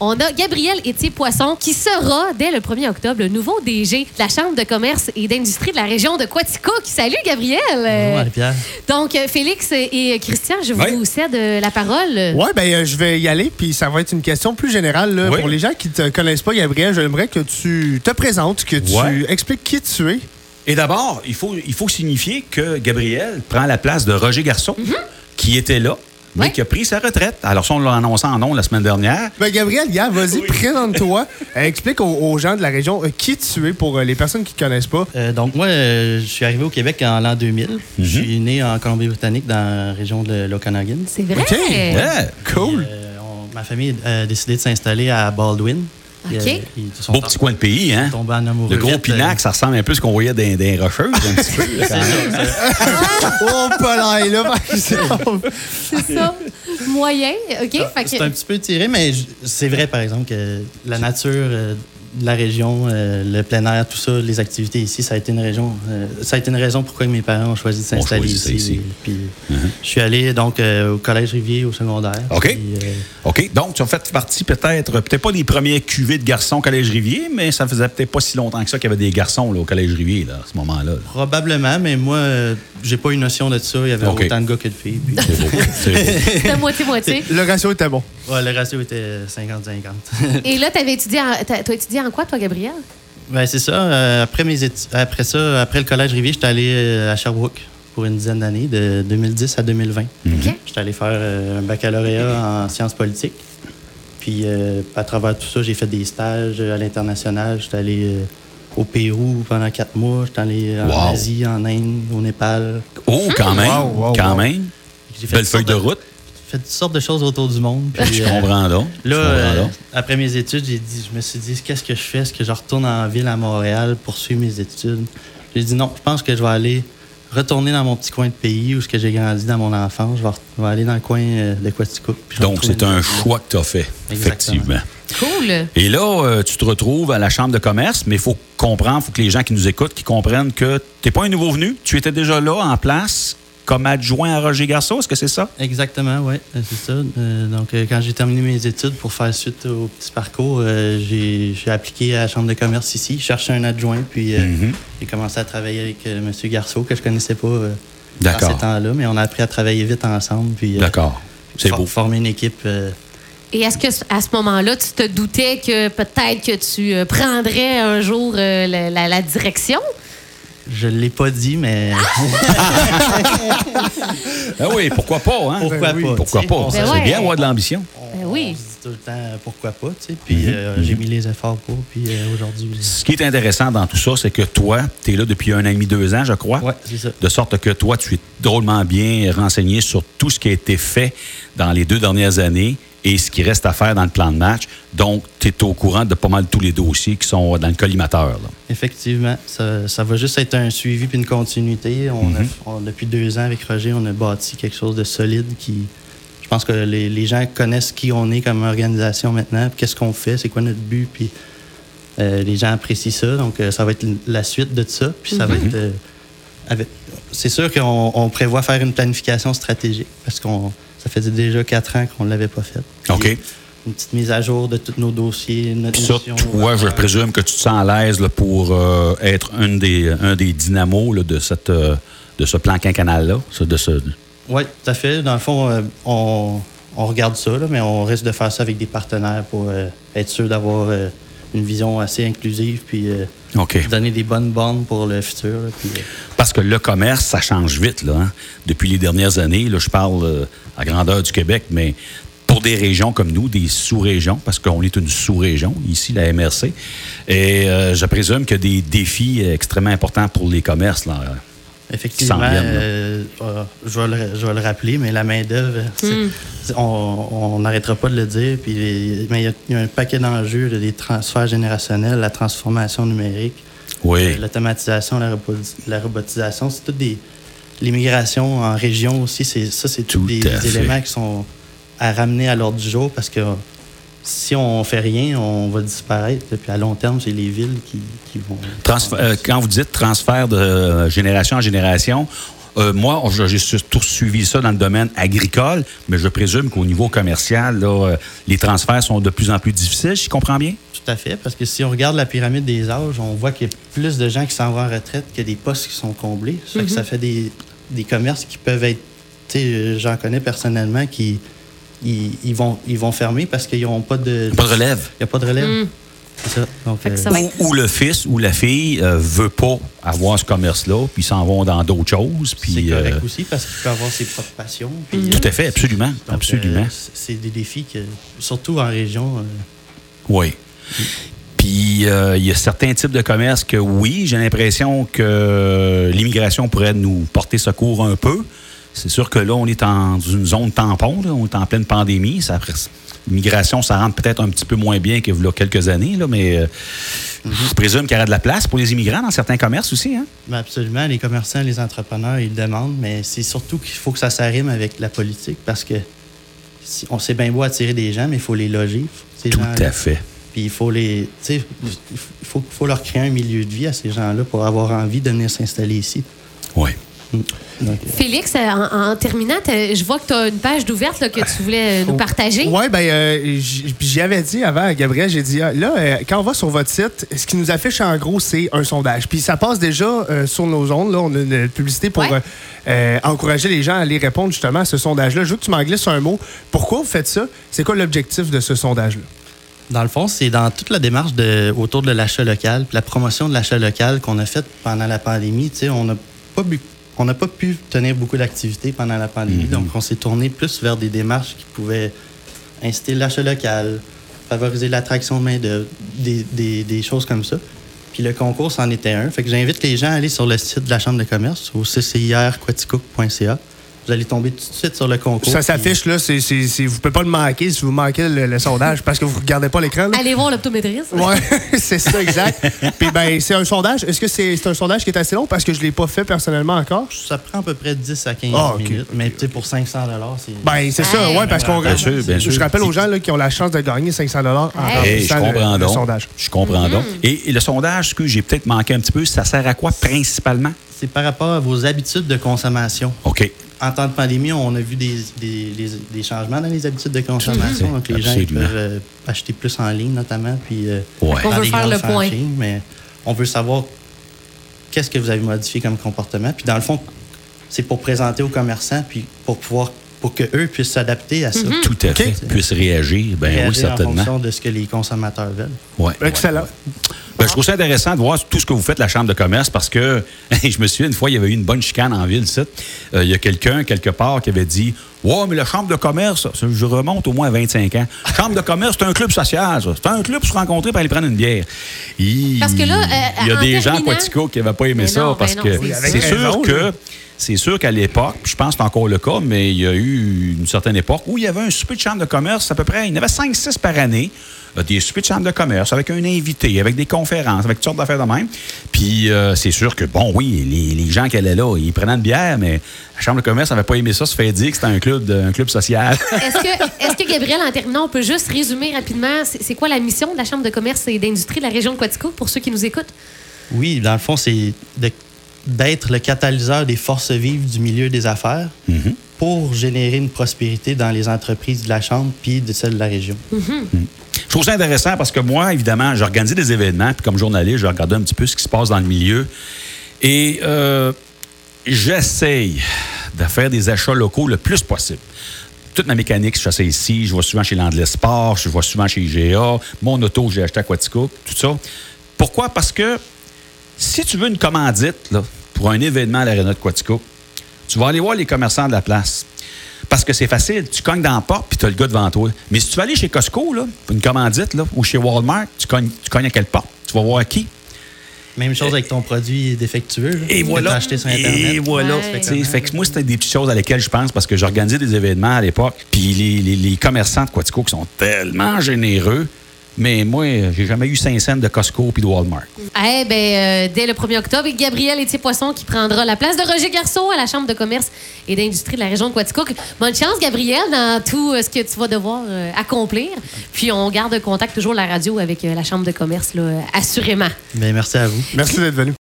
On a Gabriel Étier-Poisson qui sera, dès le 1er octobre, le nouveau DG de la Chambre de commerce et d'industrie de la région de Quaticook. Salut, Gabriel! Bonjour, Marie-Pierre. Donc, Félix et Christian, je vous Oui. cède euh, la parole. Ouais, ben euh, je vais y aller, puis ça va être une question plus générale. là. Oui. Pour les gens qui te connaissent pas, Gabriel, j'aimerais que tu te présentes, que tu expliques qui tu es. Et d'abord, il faut, il faut signifier que Gabriel prend la place de Roger Garçon, qui était là, mais qui a pris sa retraite. Alors, ça, on l'a annoncé en nom la semaine dernière. Ben, Gabriel, gars, vas-y, Oui. présente-toi. Euh, explique aux, aux gens de la région euh, qui tu es pour euh, les personnes qui te connaissent pas. Euh, donc, moi, euh, je suis arrivé au Québec en l'an 2000. Je suis né en Colombie-Britannique, dans la région de l'Okanagan. C'est vrai? OK. Ouais. Cool. Euh, on- ma famille a décidé de s'installer à Baldwin. OK. Puis, ils se sont Beau petit coin de pays, hein? tombés en amoureux. Le gros pinac, ça ressemble un peu à ce qu'on voyait dans, les rocheuses, un petit peu. là, oh, pas par exemple. C'est ça. Moyen. OK. Fait euh, C'est un petit peu tiré, mais c'est vrai, par exemple, que la nature euh, la région, euh, le plein air, tout ça, les activités ici, ça a été une raison, euh, ça a été une raison pourquoi mes parents ont choisi de s'installer ici. ici. Puis, Mhm. je suis allé donc euh, au collège Rivier au secondaire. OK. Puis, OK. Donc, tu as fait partie peut-être, peut-être pas des premiers cuvées de garçons au Collège Rivier, mais ça faisait peut-être pas si longtemps que ça qu'il y avait des garçons là, au Collège Rivier, là, à ce moment-là. là. probablement, mais moi, j'ai pas une notion de ça. Il y avait autant de gars que de filles. Puis, c'était moitié-moitié. Le ratio était bon. ouais, le ratio était 50-50. Et là, tu avais étudié en, t'as- t'as étudié en quoi, toi, Gabriel? Ben, c'est ça. euh, après, mes étu- après ça, après le collège Rivier, j'étais allé euh, à Sherbrooke pour une dizaine d'années, de 2010 à 2020. OK. J'étais allé faire euh, un baccalauréat en sciences politiques. Puis, euh, à travers tout ça, j'ai fait des stages à l'international. J'étais allé euh, au Pérou pendant quatre mois. J'étais allé en Wow. Asie, en Inde, au Népal. Oh, quand même. Wow, wow, quand wow. même. J'ai fait Belle toutes feuille sortes de route. fait toutes sortes de choses autour du monde. Puis, Je euh, comprends donc. Là, comprends euh, donc. après mes études, j'ai dit, je me suis dit, qu'est-ce que je fais? Est-ce que je retourne en ville à Montréal pour suivre mes études? J'ai dit non, je pense que je vais aller retourner dans mon petit coin de pays où ce que j'ai grandi dans mon enfance. Je vais, re- je vais aller dans le coin euh, de Quaticook. Donc, c'est un choix que tu as fait, Exactement. effectivement. Cool. Et là, euh, tu te retrouves à la Chambre de commerce, mais il faut comprendre, il faut que les gens qui nous écoutent, qui comprennent que tu n'es pas un nouveau venu. Tu étais déjà là, en place, comme adjoint à Roger Garceau. Est-ce que c'est ça? Exactement, oui, c'est ça. Euh, donc, euh, quand j'ai terminé mes études pour faire suite au petit parcours, euh, j'ai appliqué à la Chambre de commerce ici, cherché un adjoint, puis euh, Mhm. j'ai commencé à travailler avec euh, M. Garceau, que je connaissais pas euh, dans ces temps-là, mais on a appris à travailler vite ensemble, puis euh, D'accord. C'est for- beau. former une équipe. Et est-ce que à ce moment-là, tu te doutais que peut-être que tu euh, prendrais un jour euh, la, la- la direction? je l'ai pas dit, mais Ah oui, pourquoi pas, hein? pourquoi Ben oui. pas? Pourquoi pas? Ben c'est ouais. bien avoir de l'ambition. on- Ben oui. On se dit tout le temps euh, pourquoi pas, tu sais. Puis Mhm. euh, j'ai mis les efforts pour, puis euh, aujourd'hui. Ce qui est intéressant dans tout ça, c'est que toi, tu es là depuis un an et demi, deux ans, je crois. Ouais, c'est ça. De sorte que toi, tu es drôlement bien renseigné sur tout ce qui a été fait dans les deux dernières années et ce qui reste à faire dans le plan de match. Donc, tu es au courant de pas mal tous les dossiers qui sont dans le collimateur. là. Effectivement, ça, ça va juste être un suivi puis une continuité. On a- Mhm. on- depuis deux ans avec Roger, on a bâti quelque chose de solide qui. Je pense que les, les gens connaissent qui on est comme organisation maintenant, qu'est-ce qu'on fait, c'est quoi notre but, puis euh, les gens apprécient ça. Donc, euh, ça va être la suite de ça. Puis ça va être. euh, avec- c'est sûr qu'on on prévoit faire une planification stratégique parce qu'on ça faisait déjà quatre ans qu'on ne l'avait pas fait. Puis, OK. Une petite mise à jour de tous nos dossiers, notre Puis ça, mission, toi, je présume que tu te sens à l'aise là, pour euh, être un des, un des dynamos là, de, cette, euh, de ce plan quinquennal-là. De ce... Oui, tout à fait. Dans le fond, euh, on, on regarde ça, là, mais on risque de faire ça avec des partenaires pour être sûr d'avoir une vision assez inclusive puis euh, donner des bonnes bornes pour le futur. là, puis, euh, Parce que le commerce, ça change vite. Là, hein. Depuis les dernières années, là, je parle euh, à grandeur du Québec, mais pour des régions comme nous, des sous-régions, parce qu'on est une sous-région, ici, la MRC, et je présume qu'il y a des défis extrêmement importants pour les commerces. Là. Effectivement, euh, euh, je, vais le, je vais le rappeler, mais la main-d'œuvre, c'est- on n'arrêtera pas de le dire. Puis, les- mais il y a- il y, a un paquet d'enjeux, là, des transferts générationnels, la transformation numérique. Oui. Euh, L'automatisation, la, robo- la robotisation, c'est toutes des. L'immigration en région aussi, c'est ça, c'est tous des éléments qui sont à ramener à l'ordre du jour parce que si on fait rien, on va disparaître. Puis à long terme, c'est les villes qui, qui vont. Transf- euh, quand vous dites transfert de euh, génération en génération, Euh, moi, je- j'ai surtout suivi ça dans le domaine agricole, mais je présume qu'au niveau commercial, là, euh, les transferts sont de plus en plus difficiles, si je comprends bien? Tout à fait, parce que si on regarde la pyramide des âges, on voit qu'il y a plus de gens qui s'en vont en retraite que des postes qui sont comblés. Ça fait que ça fait des, des commerces qui peuvent être, tu sais, j'en connais personnellement qui ils, ils vont, ils vont fermer parce qu'ils n'ont pas de... Pas de relève. Il n'y a pas de relève. Mm. Ça. Donc, euh, ça Ou, ou le fils ou la fille euh, veut pas avoir ce commerce-là, puis ils s'en vont dans d'autres choses. c'est Puis, correct euh, aussi parce qu'il peut avoir ses propres passions. puis, Mm. euh, Tout à fait, absolument. donc, absolument. euh, c'est- des défis que, surtout en région, euh, Oui. Puis, euh, il y a certains types de commerces que, oui, j'ai l'impression que l'immigration pourrait nous porter secours un peu. C'est sûr que là, on est dans une zone tampon, là. on est en pleine pandémie. Ça, l'immigration, ça rentre peut-être un petit peu moins bien qu'il y a quelques années, là, mais euh, je présume qu'il y aura de la place pour les immigrants dans certains commerces aussi. Hein? Ben absolument, les commerçants, les entrepreneurs, ils le demandent, mais c'est surtout qu'il faut que ça s'arrime avec la politique parce que si, on sait bien beau attirer des gens, mais il faut les loger. Ces Tout à fait. Puis il faut les. Il faut leur créer un milieu de vie à ces gens-là pour avoir envie de venir s'installer ici. Oui. Donc, Félix, euh, en, en terminant, je vois que tu as une page d'ouverte là, que tu voulais euh, nous partager. Oui, ben, euh, j'y avais dit avant à Gabriel, j'ai dit, ah, là, euh, quand on va sur votre site, ce qui nous affiche en gros, c'est un sondage. Puis ça passe déjà euh, sur nos ondes. Là, on a une publicité pour Ouais. encourager les gens à aller répondre justement à ce sondage-là. Je veux que tu m'en glisses un mot. Pourquoi vous faites ça? C'est quoi l'objectif de ce sondage-là? Dans le fond, c'est dans toute la démarche de, autour de l'achat local, puis la promotion de l'achat local qu'on a faite pendant la pandémie. Tu sais, on n'a pas bu- on n'a pas pu tenir beaucoup d'activités pendant la pandémie, donc on s'est tourné plus vers des démarches qui pouvaient inciter l'achat local, favoriser l'attraction de main-d'œuvre, des, des- des choses comme ça. Puis le concours, c'en était un. Fait que j'invite les gens à aller sur le site de la Chambre de commerce, au ccirquaticook.ca. Vous allez tomber tout de suite sur le concours. Ça s'affiche, là. C'est, c'est, c'est- vous ne pouvez pas le manquer si vous manquez le, le sondage parce que vous ne regardez pas l'écran. là. Allez voir l'optométriste. Ouais, c'est ça, exact. Puis ben, c'est un sondage. Est-ce que c'est, c'est un sondage qui est assez long? Parce que je ne l'ai pas fait personnellement encore? Ça prend à peu près 10 à 15 Ah, ok. minutes. Mais tu sais, pour 500 c'est. Ben, c'est ça, Hey. ouais, parce qu'on Bien sûr, bien sûr. Je rappelle aux gens là, qui ont la chance de gagner 500 en Hey. Je le- comprends le donc. sondage. Je comprends donc. Et, et le sondage, ce que j'ai peut-être manqué un petit peu, ça sert à quoi principalement? C'est par rapport à vos habitudes de consommation. OK. En temps de pandémie, on a vu des, des- des- des changements dans les habitudes de consommation. Donc, les gens ils peuvent euh, acheter plus en ligne, notamment. Puis, euh, Ouais. On veut des faire le point. franchises, Mais on veut savoir qu'est-ce que vous avez modifié comme comportement. Puis, dans le fond, c'est pour présenter aux commerçants, puis pour pouvoir pour qu'eux puissent s'adapter à ça. Tout à fait. Puisse réagir. Ben oui, Réagir en certainement. fonction de ce que les consommateurs veulent. Ouais, Excellent. ouais, ouais. Je trouve ça intéressant de voir tout ce que vous faites, la Chambre de commerce, parce que je me souviens, une fois, il y avait eu une bonne chicane en ville. Euh, il y a quelqu'un, quelque part, qui avait dit Ouais, mais la Chambre de commerce, je remonte au moins à 25 ans. Chambre de commerce, c'est un club social, ça. C'est un club pour se rencontrer pour aller prendre une bière. Il, Parce que là, euh, il y a des gens Quatico qui n'avaient pas aimé Mais ça, non, parce non, que c'est sûr que. C'est sûr qu'à l'époque, je pense que c'est encore le cas, mais il y a eu une certaine époque où il y avait un souper de chambre de commerce, à peu près, il y en avait 5-6 par année, des soupers de chambre de commerce avec un invité, avec des conférences, avec toutes sortes d'affaires de même. Puis euh, c'est sûr que, bon, oui, les, les gens qui allaient là, ils prenaient une bière, mais la chambre de commerce n'avait pas aimé ça, se fait dire que c'était un club, de- un club social. Est-ce que, est-ce que, Gabriel, en terminant, on peut juste résumer rapidement, c'est quoi la mission de la Chambre de commerce et d'industrie de la région de Quatico pour ceux qui nous écoutent? Oui, dans le fond, c'est de- d'être le catalyseur des forces vives du milieu des affaires Mhm. pour générer une prospérité dans les entreprises de la Chambre puis de celles de la région. Je trouve ça intéressant parce que moi, évidemment, j'organisais des événements, puis comme journaliste, je regardais un petit peu ce qui se passe dans le milieu. Et euh, j'essaye de faire des achats locaux le plus possible. Toute ma mécanique, je fais ici. Je vais souvent chez Landless Sport, je vais souvent chez IGA. Mon auto, j'ai acheté à Quatico, tout ça. Pourquoi? Parce que si tu veux une commandite pour un événement à l'Arena de Quatico, tu vas aller voir les commerçants de la place. Parce que c'est facile, tu cognes dans la porte puis tu as le gars devant toi. Mais si tu vas aller chez Costco, là, une commandite, là, ou chez Walmart, tu cognes, tu cognes à quelle porte? Tu vas voir qui? Même chose avec ton produit défectueux. là, Et que voilà. acheté sur Internet. Et voilà. Ouais. Tu sais, Fait que moi, c'était des petites choses à lesquelles je pense parce que j'organisais des événements à l'époque. Puis les, les- les commerçants de Quatico qui sont tellement généreux. Mais moi, j'ai jamais eu 5 cents de Costco puis de Walmart. Eh ben, euh, dès le 1er octobre, Gabriel Étier-Poisson qui prendra la place de Roger Garceau à la Chambre de commerce et d'industrie de la région de Quaticook. Bonne chance, Gabriel, dans tout euh, ce que tu vas devoir euh, accomplir. Puis on garde contact toujours la radio avec euh, la Chambre de commerce, là, assurément. Ben, merci à vous. Merci d'être venu.